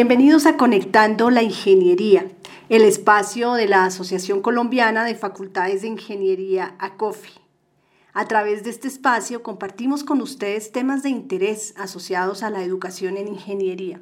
Bienvenidos a Conectando la Ingeniería, el espacio de la Asociación Colombiana de Facultades de Ingeniería, ACOFI. A través de este espacio compartimos con ustedes temas de interés asociados a la educación en ingeniería.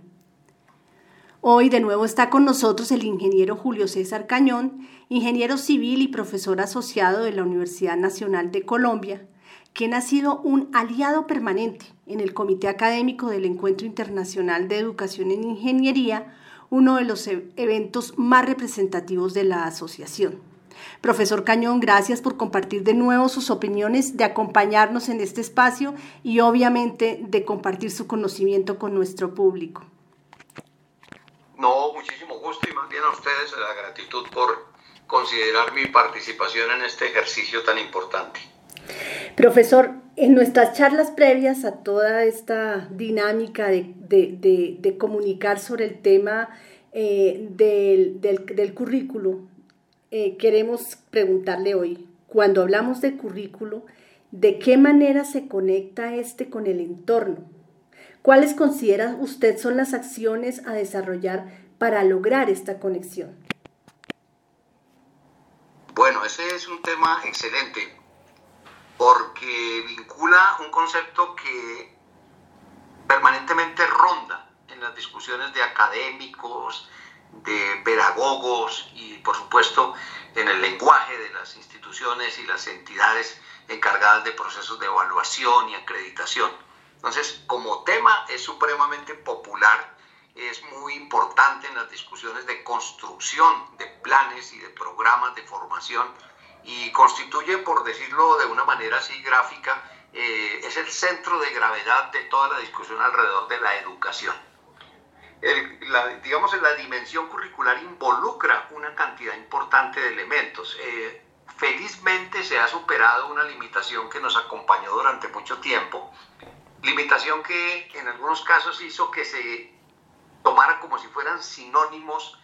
Hoy de nuevo está con nosotros el ingeniero Julio César Cañón, ingeniero civil y profesor asociado de la Universidad Nacional de Colombia, quien ha sido un aliado permanente en el Comité Académico del Encuentro Internacional de Educación en Ingeniería, uno de los e-, eventos más representativos de la asociación. Profesor Cañón, gracias por compartir de nuevo sus opiniones, de acompañarnos en este espacio y obviamente de compartir su conocimiento con nuestro público. No, muchísimo gusto y más bien a ustedes la gratitud por considerar mi participación en este ejercicio tan importante. Profesor, en nuestras charlas previas a toda esta dinámica de, comunicar sobre el tema eh, del, currículo, eh, queremos preguntarle hoy, cuando hablamos de currículo, ¿de qué manera se conecta este con el entorno? ¿Cuáles considera usted son las acciones a desarrollar para lograr esta conexión? Bueno, ese es un tema excelente porque vincula un concepto que permanentemente ronda en las discusiones de académicos, de pedagogos y por supuesto en el lenguaje de las instituciones y las entidades encargadas de procesos de evaluación y acreditación. Entonces, como tema es supremamente popular, es muy importante en las discusiones de construcción de planes y de programas de formación y constituye, por decirlo de una manera así gráfica, eh, es el centro de gravedad de toda la discusión alrededor de la educación. la, digamos, la dimensión curricular involucra una cantidad importante de elementos. Eh, felizmente se ha superado una limitación que nos acompañó durante mucho tiempo, limitación que en algunos casos hizo que se tomara como si fueran sinónimos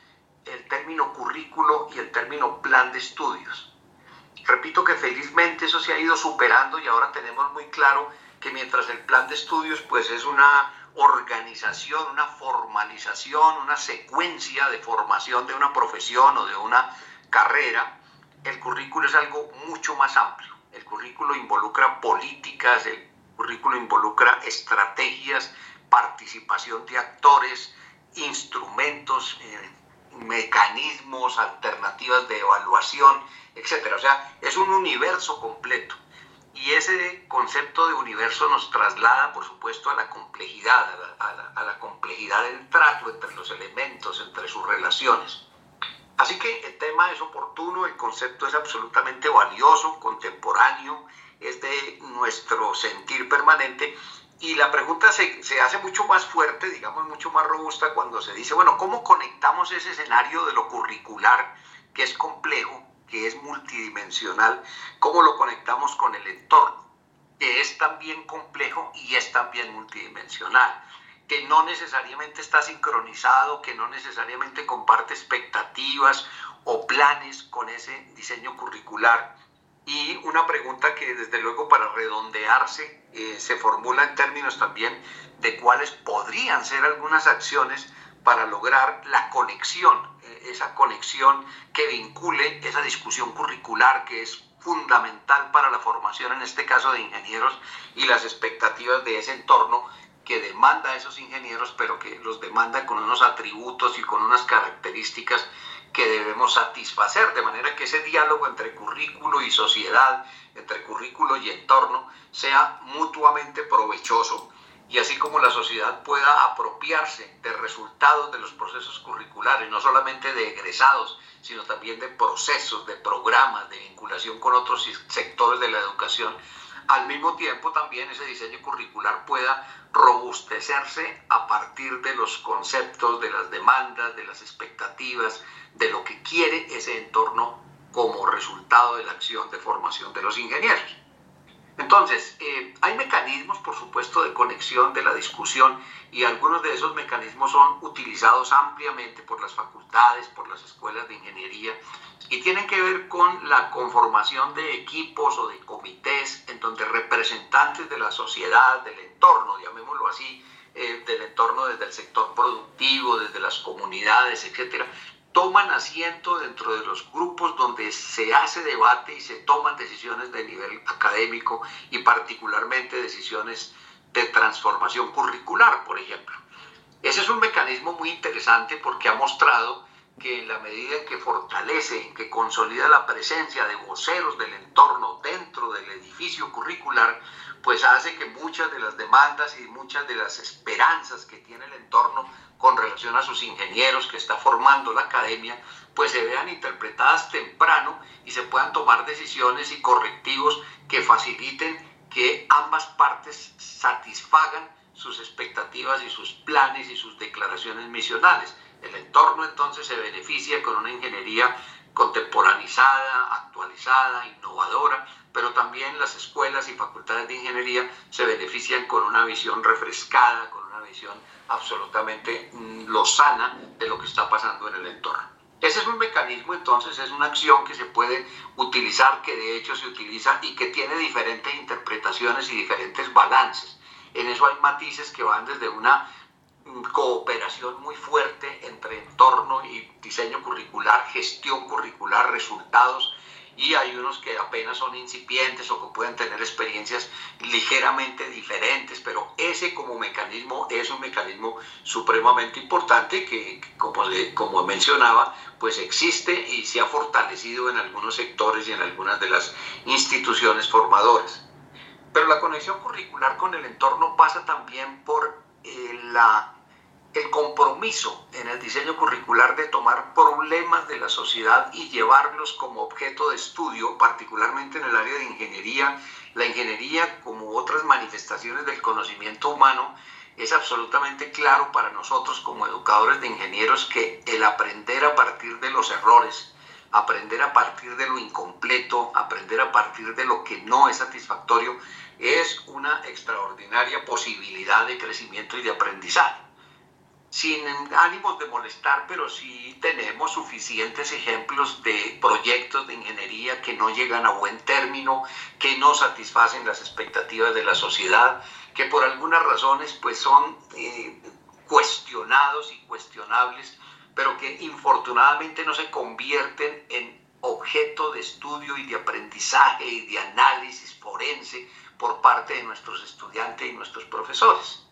el término currículo y el término plan de estudios. Repito que felizmente eso se ha ido superando y ahora tenemos muy claro que mientras el plan de estudios pues es una organización, una formalización, una secuencia de formación de una profesión o de una carrera, el currículo es algo mucho más amplio. El currículo involucra políticas, el currículo involucra estrategias, participación de actores, instrumentos, eh, mecanismos, alternativas de evaluación, etcétera. O sea, es un universo completo. Y ese concepto de universo nos traslada, por supuesto, a la complejidad, a la, complejidad del trato entre los elementos, entre sus relaciones. Así que el tema es oportuno, el concepto es absolutamente valioso, contemporáneo, es de nuestro sentir permanente y la pregunta se, se, hace mucho más fuerte, digamos, mucho más robusta cuando se dice, bueno, ¿cómo conectamos ese escenario de lo curricular, que es complejo, que es multidimensional, cómo lo conectamos con el entorno, que es también complejo y es también multidimensional, que no necesariamente está sincronizado, que no necesariamente comparte expectativas o planes con ese diseño curricular. Y una pregunta que desde luego para redondearse eh, se formula en términos también de cuáles podrían ser algunas acciones para lograr la conexión, eh, esa conexión que vincule esa discusión curricular que es fundamental para la formación, en este caso de ingenieros, y las expectativas de ese entorno que demanda a esos ingenieros, pero que los demanda con unos atributos y con unas características que debemos satisfacer, de manera que ese diálogo entre currículo y sociedad, entre currículo y entorno, sea mutuamente provechoso y así como la sociedad pueda apropiarse de resultados de los procesos curriculares, no solamente de egresados, sino también de procesos, de programas, de vinculación con otros sectores de la educación, al mismo tiempo también ese diseño curricular pueda robustecerse a partir de los conceptos, de las demandas, de las expectativas, de lo que quiere ese entorno como resultado de la acción de formación de los ingenieros. Entonces, eh, hay mecanismos, por supuesto, de conexión de la discusión y algunos de esos mecanismos son utilizados ampliamente por las facultades, por las escuelas de ingeniería y tienen que ver con la conformación de equipos o de comités en donde representantes de la sociedad, del entorno, llamémoslo así, eh, del entorno desde el sector productivo, desde las comunidades, etcétera, toman asiento dentro de los grupos donde se hace debate y se toman decisiones de nivel académico y particularmente decisiones de transformación curricular, por ejemplo. Ese es un mecanismo muy interesante porque ha mostrado que en la medida en que fortalece, en que consolida la presencia de voceros del entorno dentro del edificio curricular, pues hace que muchas de las demandas y muchas de las esperanzas que tiene el entorno con relación a sus ingenieros que está formando la academia, pues se vean interpretadas temprano y se puedan tomar decisiones y correctivos que faciliten que ambas partes satisfagan sus expectativas y sus planes y sus declaraciones misionales. El entorno entonces se beneficia con una ingeniería contemporanizada, actualizada, innovadora, pero también las escuelas y facultades de ingeniería se benefician con una visión refrescada, con una visión absolutamente mm, lozana de lo que está pasando en el entorno. Ese es un mecanismo, entonces, es una acción que se puede utilizar, que de hecho se utiliza y que tiene diferentes interpretaciones y diferentes balances. En eso hay matices que van desde una cooperación muy fuerte entre entorno y diseño curricular, gestión curricular, resultados, y hay unos que apenas son incipientes o que pueden tener experiencias ligeramente diferentes, pero ese como mecanismo es un mecanismo supremamente importante que, como, como mencionaba, pues existe y se ha fortalecido en algunos sectores y en algunas de las instituciones formadoras. Pero la conexión curricular con el entorno pasa también por el compromiso en el diseño curricular de tomar problemas de la sociedad y llevarlos como objeto de estudio, particularmente en el área de ingeniería. La ingeniería, como otras manifestaciones del conocimiento humano, es absolutamente claro para nosotros como educadores de ingenieros que el aprender a partir de los errores, aprender a partir de lo incompleto, aprender a partir de lo que no es satisfactorio, es una extraordinaria posibilidad de crecimiento y de aprendizaje. Sin ánimos de molestar, pero sí tenemos suficientes ejemplos de proyectos de ingeniería que no llegan a buen término, que no satisfacen las expectativas de la sociedad, que por algunas razones pues son eh, cuestionados y cuestionables, pero que infortunadamente no se convierten en objeto de estudio y de aprendizaje y de análisis forense por parte de nuestros estudiantes y nuestros profesores.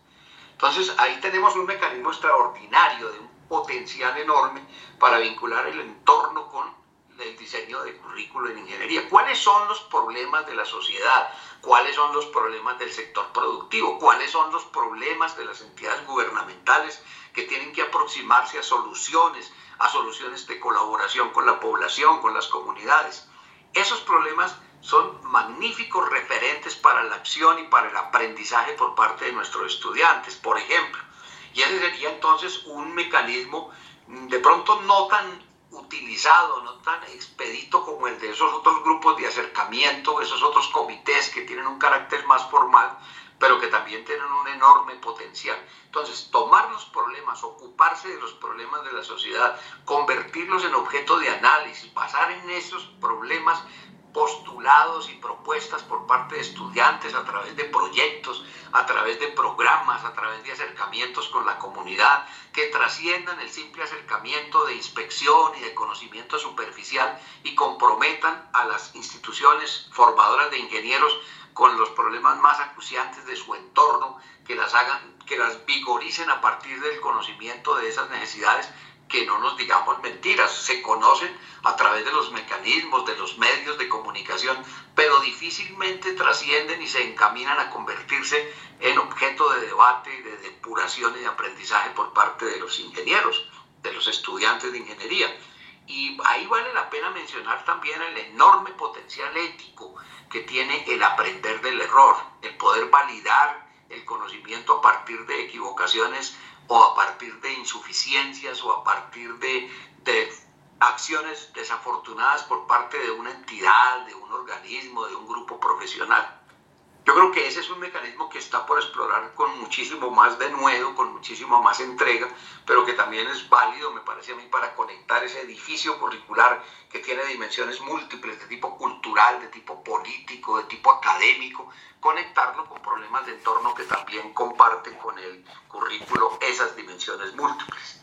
Entonces ahí tenemos un mecanismo extraordinario de un potencial enorme para vincular el entorno con el diseño de currículo en ingeniería. ¿Cuáles son los problemas de la sociedad? ¿Cuáles son los problemas del sector productivo? ¿Cuáles son los problemas de las entidades gubernamentales que tienen que aproximarse a soluciones, a soluciones de colaboración con la población, con las comunidades? Esos problemas son magníficos referentes para la acción y para el aprendizaje por parte de nuestros estudiantes, por ejemplo. Y ese sería entonces un mecanismo mm, de pronto no tan utilizado, no tan expedito como el de esos otros grupos de acercamiento, esos otros comités que tienen un carácter más formal, pero que también tienen un enorme potencial. Entonces, tomar los problemas, ocuparse de los problemas de la sociedad, convertirlos en objeto de análisis, basar en esos problemas postulados y propuestas por parte de estudiantes a través de proyectos, a través de programas, a través de acercamientos con la comunidad que trasciendan el simple acercamiento de inspección y de conocimiento superficial y comprometan a las instituciones formadoras de ingenieros con los problemas más acuciantes de su entorno, que las hagan, que las vigoricen a partir del conocimiento de esas necesidades que no nos digamos mentiras, se conocen a través de los mecanismos, de los medios de comunicación, pero difícilmente trascienden y se encaminan a convertirse en objeto de debate, de depuración y de aprendizaje por parte de los ingenieros, de los estudiantes de ingeniería. Y ahí vale la pena mencionar también el enorme potencial ético que tiene el aprender del error, el poder validar el conocimiento a partir de equivocaciones o a partir de insuficiencias o a partir de, acciones desafortunadas por parte de una entidad, de un organismo, de un grupo profesional. Yo creo que ese es un mecanismo que está por explorar con muchísimo más denuedo, con muchísimo más entrega, pero que también es válido, me parece a mí, para conectar ese edificio curricular que tiene dimensiones múltiples de tipo cultural, de tipo político, de tipo académico, conectarlo con problemas de entorno que también comparten con el currículo esas dimensiones múltiples.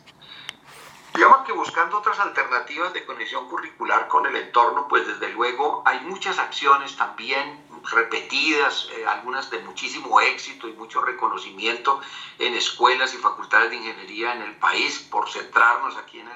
Digamos que buscando otras alternativas de conexión curricular con el entorno, pues desde luego hay muchas acciones también repetidas, eh, algunas de muchísimo éxito y mucho reconocimiento en escuelas y facultades de ingeniería en el país, por centrarnos aquí en,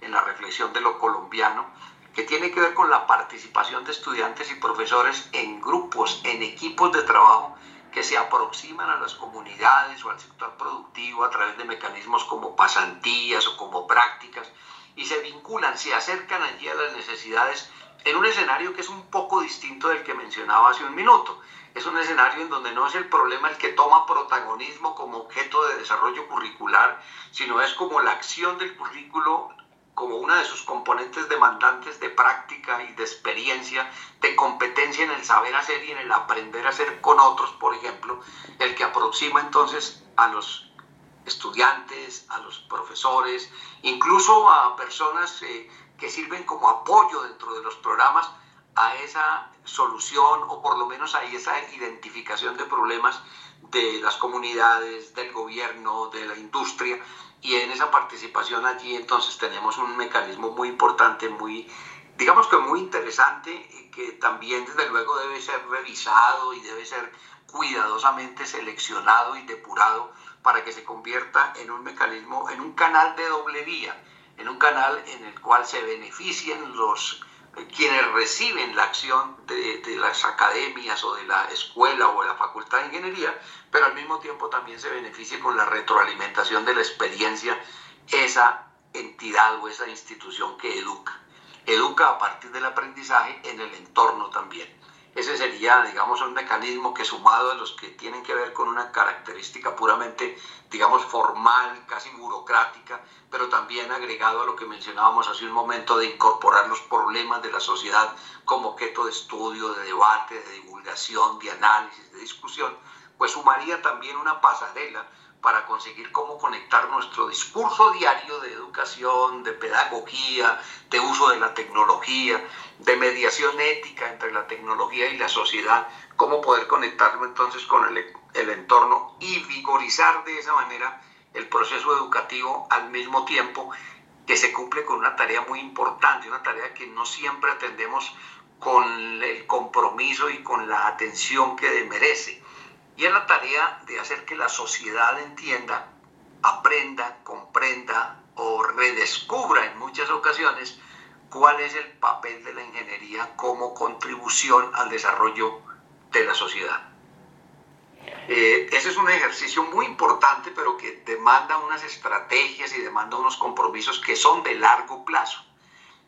en la reflexión de lo colombiano, que tiene que ver con la participación de estudiantes y profesores en grupos, en equipos de trabajo que se aproximan a las comunidades o al sector productivo a través de mecanismos como pasantías o como prácticas y se vinculan, se acercan allí a las necesidades en un escenario que es un poco distinto del que mencionaba hace un minuto. Es un escenario en donde no es el problema el que toma protagonismo como objeto de desarrollo curricular, sino es como la acción del currículo como una de sus componentes demandantes de práctica y de experiencia, de competencia en el saber hacer y en el aprender a hacer con otros, por ejemplo, el que aproxima entonces a los estudiantes, a los profesores, incluso a personas eh, que sirven como apoyo dentro de los programas a esa solución o por lo menos a esa identificación de problemas de las comunidades, del gobierno, de la industria, y en esa participación allí entonces tenemos un mecanismo muy importante, muy, digamos que muy interesante, que también desde luego debe ser revisado y debe ser cuidadosamente seleccionado y depurado para que se convierta en un mecanismo, en un canal de doble vía, en un canal en el cual se beneficien los quienes reciben la acción de, las academias o de la escuela o de la facultad de ingeniería, pero al mismo tiempo también se beneficie con la retroalimentación de la experiencia esa entidad o esa institución que educa. Educa a partir del aprendizaje en el entorno también. Ese sería, digamos, un mecanismo que sumado a los que tienen que ver con una característica puramente, digamos, formal, casi burocrática, pero también agregado a lo que mencionábamos hace un momento de incorporar los problemas de la sociedad como objeto de estudio, de debate, de divulgación, de análisis, de discusión, pues sumaría también una pasarela para conseguir cómo conectar nuestro discurso diario de educación, de pedagogía, de uso de la tecnología, de mediación ética entre la tecnología y la sociedad, cómo poder conectarlo entonces con el, entorno y vigorizar de esa manera el proceso educativo al mismo tiempo que se cumple con una tarea muy importante, una tarea que no siempre atendemos con el compromiso y con la atención que merece y es la tarea de hacer que la sociedad entienda, aprenda, comprenda o redescubra en muchas ocasiones cuál es el papel de la ingeniería como contribución al desarrollo de la sociedad. Eh, ese es un ejercicio muy importante, pero que demanda unas estrategias y demanda unos compromisos que son de largo plazo.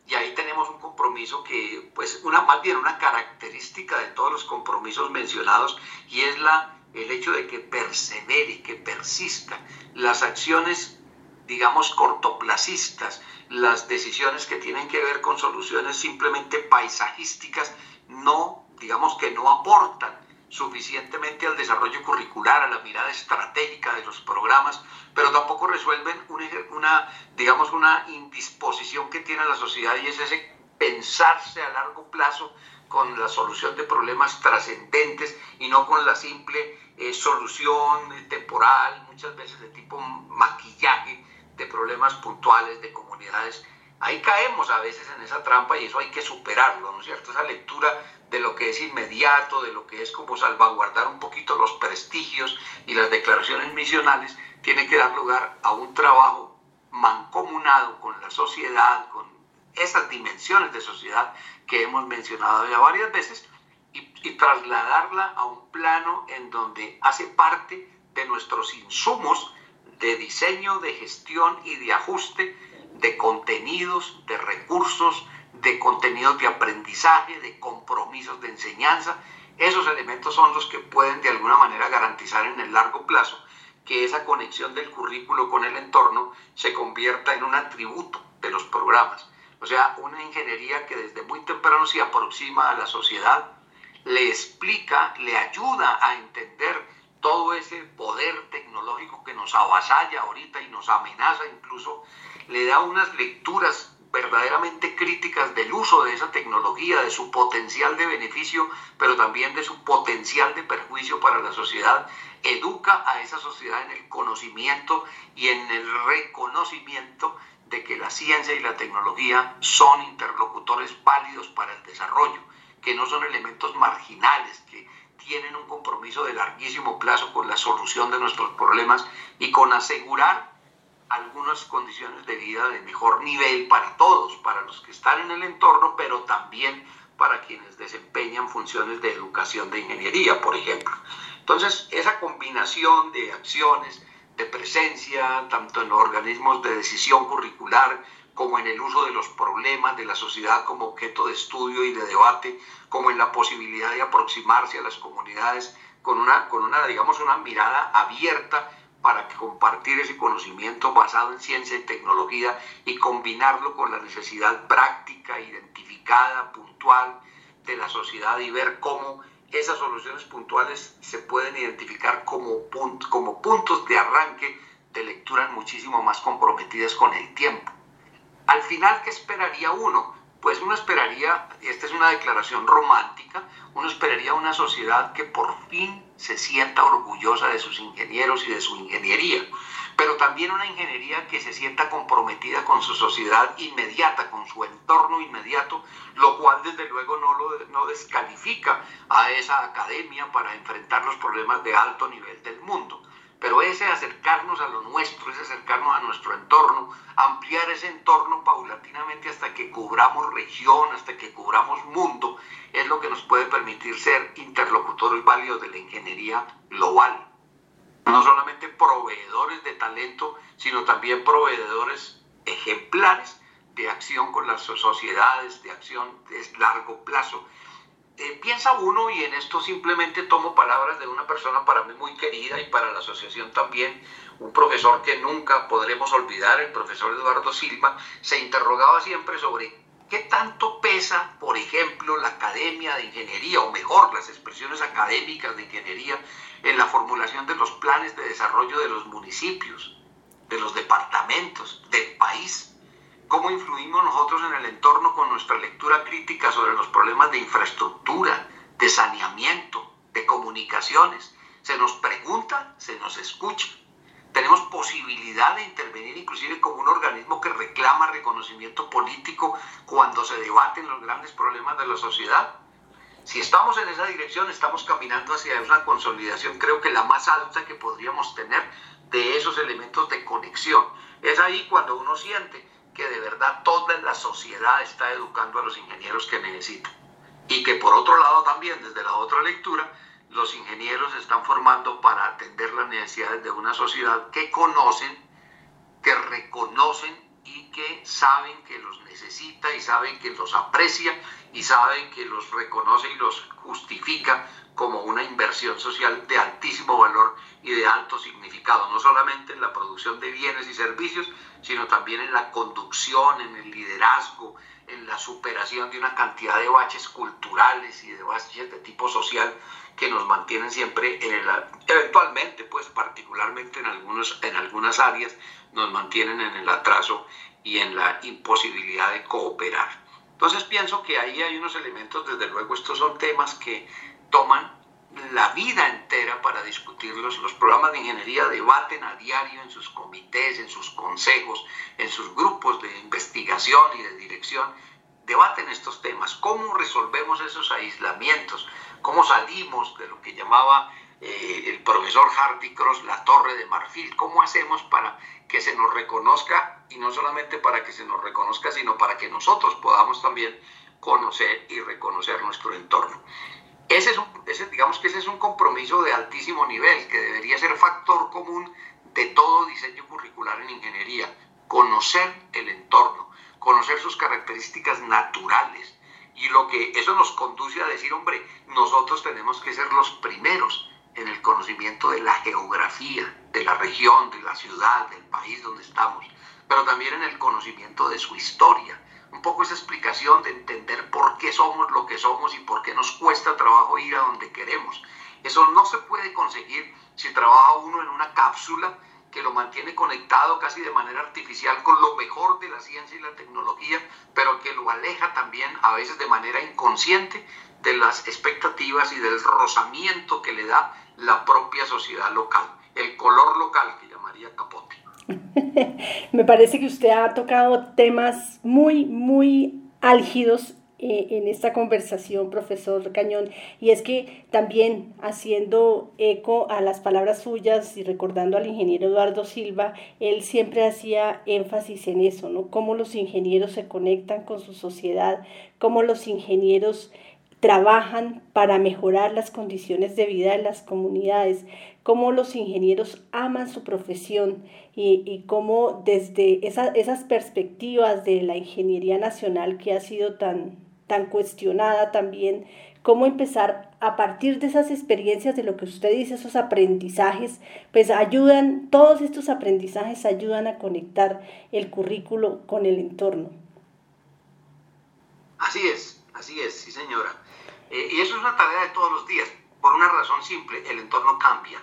Y ahí tenemos un compromiso que, pues, una, más bien una característica de todos los compromisos mencionados, y es la el hecho de que persevere, que persista. Las acciones, digamos, cortoplacistas, las decisiones que tienen que ver con soluciones simplemente paisajísticas, no, digamos que no aportan suficientemente al desarrollo curricular, a la mirada estratégica de los programas, pero tampoco resuelven una, digamos, una indisposición que tiene la sociedad y es ese pensarse a largo plazo con la solución de problemas trascendentes y no con la simple eh, solución temporal, muchas veces de tipo maquillaje de problemas puntuales de comunidades. Ahí caemos a veces en esa trampa y eso hay que superarlo, ¿no es cierto? Esa lectura de lo que es inmediato, de lo que es como salvaguardar un poquito los prestigios y las declaraciones misionales, tiene que dar lugar a un trabajo mancomunado con la sociedad, con esas dimensiones de sociedad que hemos mencionado ya varias veces, y, trasladarla a un plano en donde hace parte de nuestros insumos de diseño, de gestión y de ajuste de contenidos, de recursos, de contenidos de aprendizaje, de compromisos de enseñanza. Esos elementos son los que pueden de alguna manera garantizar en el largo plazo que esa conexión del currículo con el entorno se convierta en un atributo de los programas. O sea, una ingeniería que desde muy temprano se aproxima a la sociedad, le explica, le ayuda a entender todo ese poder tecnológico que nos avasalla ahorita y nos amenaza incluso, le da unas lecturas verdaderamente críticas del uso de esa tecnología, de su potencial de beneficio, pero también de su potencial de perjuicio para la sociedad, educa a esa sociedad en el conocimiento y en el reconocimiento de que la ciencia y la tecnología son interlocutores válidos para el desarrollo, que no son elementos marginales, que tienen un compromiso de larguísimo plazo con la solución de nuestros problemas y con asegurar algunas condiciones de vida de mejor nivel para todos, para los que están en el entorno, pero también para quienes desempeñan funciones de educación de ingeniería, por ejemplo. Entonces, esa combinación de acciones, de presencia, tanto en los organismos de decisión curricular, como en el uso de los problemas de la sociedad como objeto de estudio y de debate, como en la posibilidad de aproximarse a las comunidades con una, con una digamos, una mirada abierta para compartir ese conocimiento basado en ciencia y tecnología y combinarlo con la necesidad práctica, identificada, puntual de la sociedad y ver cómo esas soluciones puntuales se pueden identificar como, como puntos de arranque de lecturas muchísimo más comprometidas con el tiempo. Al final, ¿qué esperaría uno? Pues uno esperaría, y esta es una declaración romántica, uno esperaría una sociedad que por fin se sienta orgullosa de sus ingenieros y de su ingeniería, pero también una ingeniería que se sienta comprometida con su sociedad inmediata, con su entorno inmediato, lo cual desde luego no, lo, no descalifica a esa academia para enfrentar los problemas de alto nivel del mundo. Pero ese acercarnos a lo nuestro, ese acercarnos a nuestro entorno, ampliar ese entorno paulatinamente hasta que cubramos región, hasta que cubramos mundo, es lo que nos puede permitir ser interlocutores válidos de la ingeniería global. No solamente proveedores de talento, sino también proveedores ejemplares de acción con las sociedades, de acción de largo plazo. Eh, piensa uno, y en esto simplemente tomo palabras de una persona para mí muy querida y para la asociación también, un profesor que nunca podremos olvidar, el profesor Eduardo Silva, se interrogaba siempre sobre qué tanto pesa, por ejemplo, la academia de ingeniería, o mejor, las expresiones académicas de ingeniería, en la formulación de los planes de desarrollo de los municipios, de los departamentos, del país cómo influimos nosotros en el entorno con nuestra lectura crítica sobre los problemas de infraestructura, de saneamiento, de comunicaciones. Se nos pregunta, se nos escucha. Tenemos posibilidad de intervenir inclusive como un organismo que reclama reconocimiento político cuando se debaten los grandes problemas de la sociedad. Si estamos en esa dirección, estamos caminando hacia una consolidación, creo que la más alta que podríamos tener de esos elementos de conexión. Es ahí cuando uno siente que de verdad toda la sociedad está educando a los ingenieros que necesitan. Y que por otro lado también, desde la otra lectura, los ingenieros se están formando para atender las necesidades de una sociedad que conocen, que reconocen y que saben que los necesita y saben que los aprecia y saben que los reconoce y los justifica como una inversión social de altísimo valor y de alto significado, no solamente en la producción de bienes y servicios, sino también en la conducción, en el liderazgo, en la superación de una cantidad de baches culturales y de baches de tipo social que nos mantienen siempre en el, eventualmente, pues particularmente en, algunos, en algunas áreas, nos mantienen en el atraso y en la imposibilidad de cooperar. Entonces pienso que ahí hay unos elementos, desde luego estos son temas que toman la vida entera para discutirlos. Los programas de ingeniería debaten a diario en sus comités, en sus consejos, en sus grupos de investigación y de dirección. Debaten estos temas. ¿Cómo resolvemos esos aislamientos? ¿Cómo salimos de lo que llamaba eh, el profesor Hardy Cross la torre de marfil? ¿Cómo hacemos para que se nos reconozca y no solamente para que se nos reconozca, sino para que nosotros podamos también conocer y reconocer nuestro entorno? Ese es digamos que ese es un compromiso de altísimo nivel que debería ser factor común de todo diseño curricular en ingeniería. Conocer el entorno, conocer sus características naturales. Y lo que eso nos conduce a decir, hombre, nosotros tenemos que ser los primeros en el conocimiento de la geografía, de la región, de la ciudad, del país donde estamos, pero también en el conocimiento de su historia, un poco esa explicación de entender por qué somos lo que somos y por qué nos cuesta trabajo ir a donde queremos. Eso no se puede conseguir si trabaja uno en una cápsula que lo mantiene conectado casi de manera artificial con lo mejor de la ciencia y la tecnología, pero que lo aleja también a veces de manera inconsciente de las expectativas y del rozamiento que le da la propia sociedad local, el color local que llamaría Capote. Me parece que usted ha tocado temas muy, muy álgidos eh, en esta conversación, profesor Cañón, y es que también haciendo eco a las palabras suyas y recordando al ingeniero Eduardo Silva, él siempre hacía énfasis en eso, ¿no? Cómo los ingenieros se conectan con su sociedad, cómo los ingenieros trabajan para mejorar las condiciones de vida de las comunidades, cómo los ingenieros aman su profesión y, y cómo desde esas perspectivas de la ingeniería nacional que ha sido tan, tan cuestionada también, cómo empezar a partir de esas experiencias, de lo que usted dice, esos aprendizajes, pues ayudan, todos estos aprendizajes ayudan a conectar el currículo con el entorno. Así es, así es, sí señora. Eh, y eso es una tarea de todos los días, por una razón simple, el entorno cambia.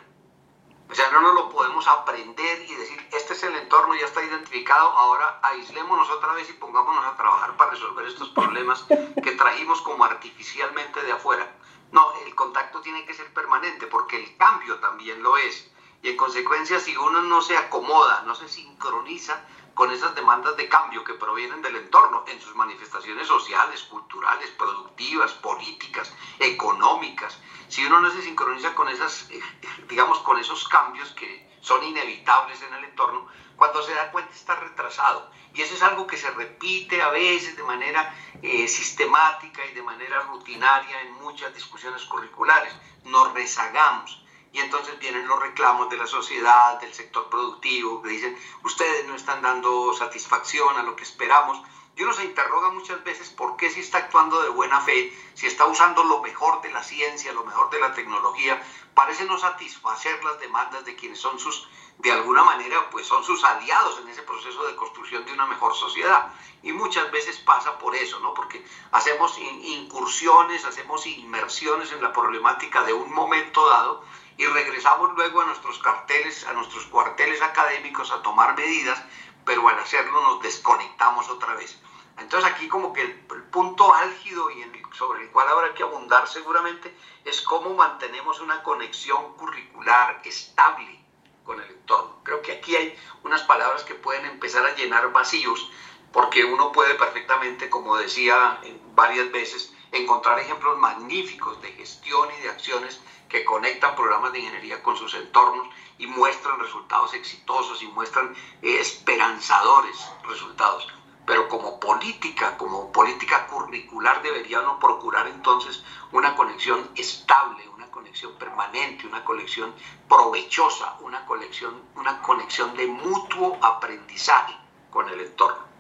O sea, no nos lo podemos aprender y decir, este es el entorno, ya está identificado, ahora aislémonos otra vez y pongámonos a trabajar para resolver estos problemas que trajimos como artificialmente de afuera. No, el contacto tiene que ser permanente porque el cambio también lo es. Y en consecuencia, si uno no se acomoda, no se sincroniza, con esas demandas de cambio que provienen del entorno en sus manifestaciones sociales, culturales, productivas, políticas, económicas. Si uno no se sincroniza con esas, eh, digamos, con esos cambios que son inevitables en el entorno, cuando se da cuenta está retrasado. Y eso es algo que se repite a veces de manera eh, sistemática y de manera rutinaria en muchas discusiones curriculares. Nos rezagamos y entonces vienen los reclamos de la sociedad, del sector productivo, que dicen, ustedes no están dando satisfacción a lo que esperamos. Y uno se interroga muchas veces por qué si está actuando de buena fe, si está usando lo mejor de la ciencia, lo mejor de la tecnología, parece no satisfacer las demandas de quienes son sus, de alguna manera, pues son sus aliados en ese proceso de construcción de una mejor sociedad. Y muchas veces pasa por eso, ¿no? Porque hacemos incursiones, hacemos inmersiones en la problemática de un momento dado y regresamos luego a nuestros carteles, a nuestros cuarteles académicos a tomar medidas, pero al hacerlo nos desconectamos otra vez. Entonces aquí como que el, punto álgido y sobre el cual habrá que abundar seguramente es cómo mantenemos una conexión curricular estable con el entorno. Creo que aquí hay unas palabras que pueden empezar a llenar vacíos, porque uno puede perfectamente, como decía varias veces, encontrar ejemplos magníficos de gestión y de acciones que conectan programas de ingeniería con sus entornos y muestran resultados exitosos y muestran eh, esperanzadores resultados. Pero como política, como política curricular, debería uno procurar entonces una conexión estable, una conexión permanente, una conexión provechosa, una conexión, una conexión de mutuo aprendizaje con el entorno.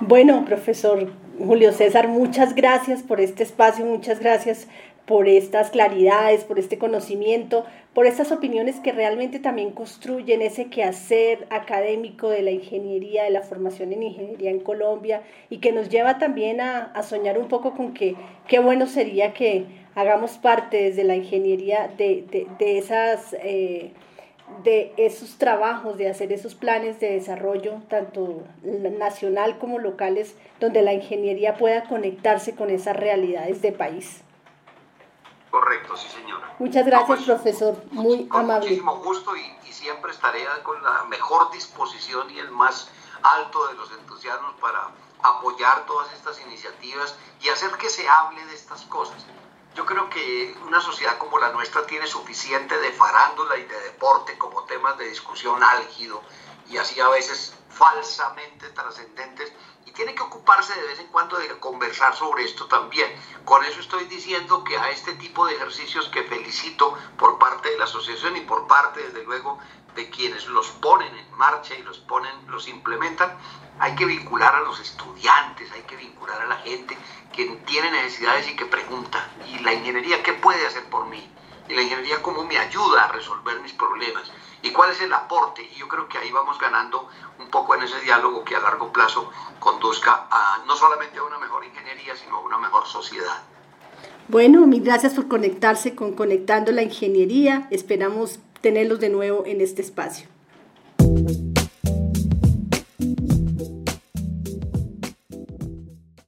Bueno, profesor Julio César, muchas gracias por este espacio, muchas gracias por estas claridades, por este conocimiento, por estas opiniones que realmente también construyen ese quehacer académico de la ingeniería, de la formación en ingeniería en Colombia y que nos lleva también a, soñar un poco con que qué bueno sería que hagamos parte desde la ingeniería de, esas... Eh, de esos trabajos, de hacer esos planes de desarrollo, tanto nacional como locales, donde la ingeniería pueda conectarse con esas realidades de país. Correcto, sí, señora. Muchas gracias, pues, profesor. Muy con amable. Muchísimo gusto y, y, siempre estaré con la mejor disposición y el más alto de los entusiasmos para apoyar todas estas iniciativas y hacer que se hable de estas cosas. Yo creo que una sociedad como la nuestra tiene suficiente de farándula y de deporte como temas de discusión álgido y así a veces falsamente trascendentes ocuparse de vez en cuando de conversar sobre esto también. Con eso estoy diciendo que a este tipo de ejercicios que felicito por parte de la asociación y por parte, desde luego, de quienes los ponen en marcha y los ponen, los implementan, hay que vincular a los estudiantes, hay que vincular a la gente que tiene necesidades y que pregunta, ¿y la ingeniería qué puede hacer por mí? ¿Y la ingeniería cómo me ayuda a resolver mis problemas? Y cuál es el aporte. Y yo creo que ahí vamos ganando un poco en ese diálogo que a largo plazo conduzca a, no solamente a una mejor ingeniería, sino a una mejor sociedad. Bueno, mil gracias por conectarse con Conectando la Ingeniería. Esperamos tenerlos de nuevo en este espacio.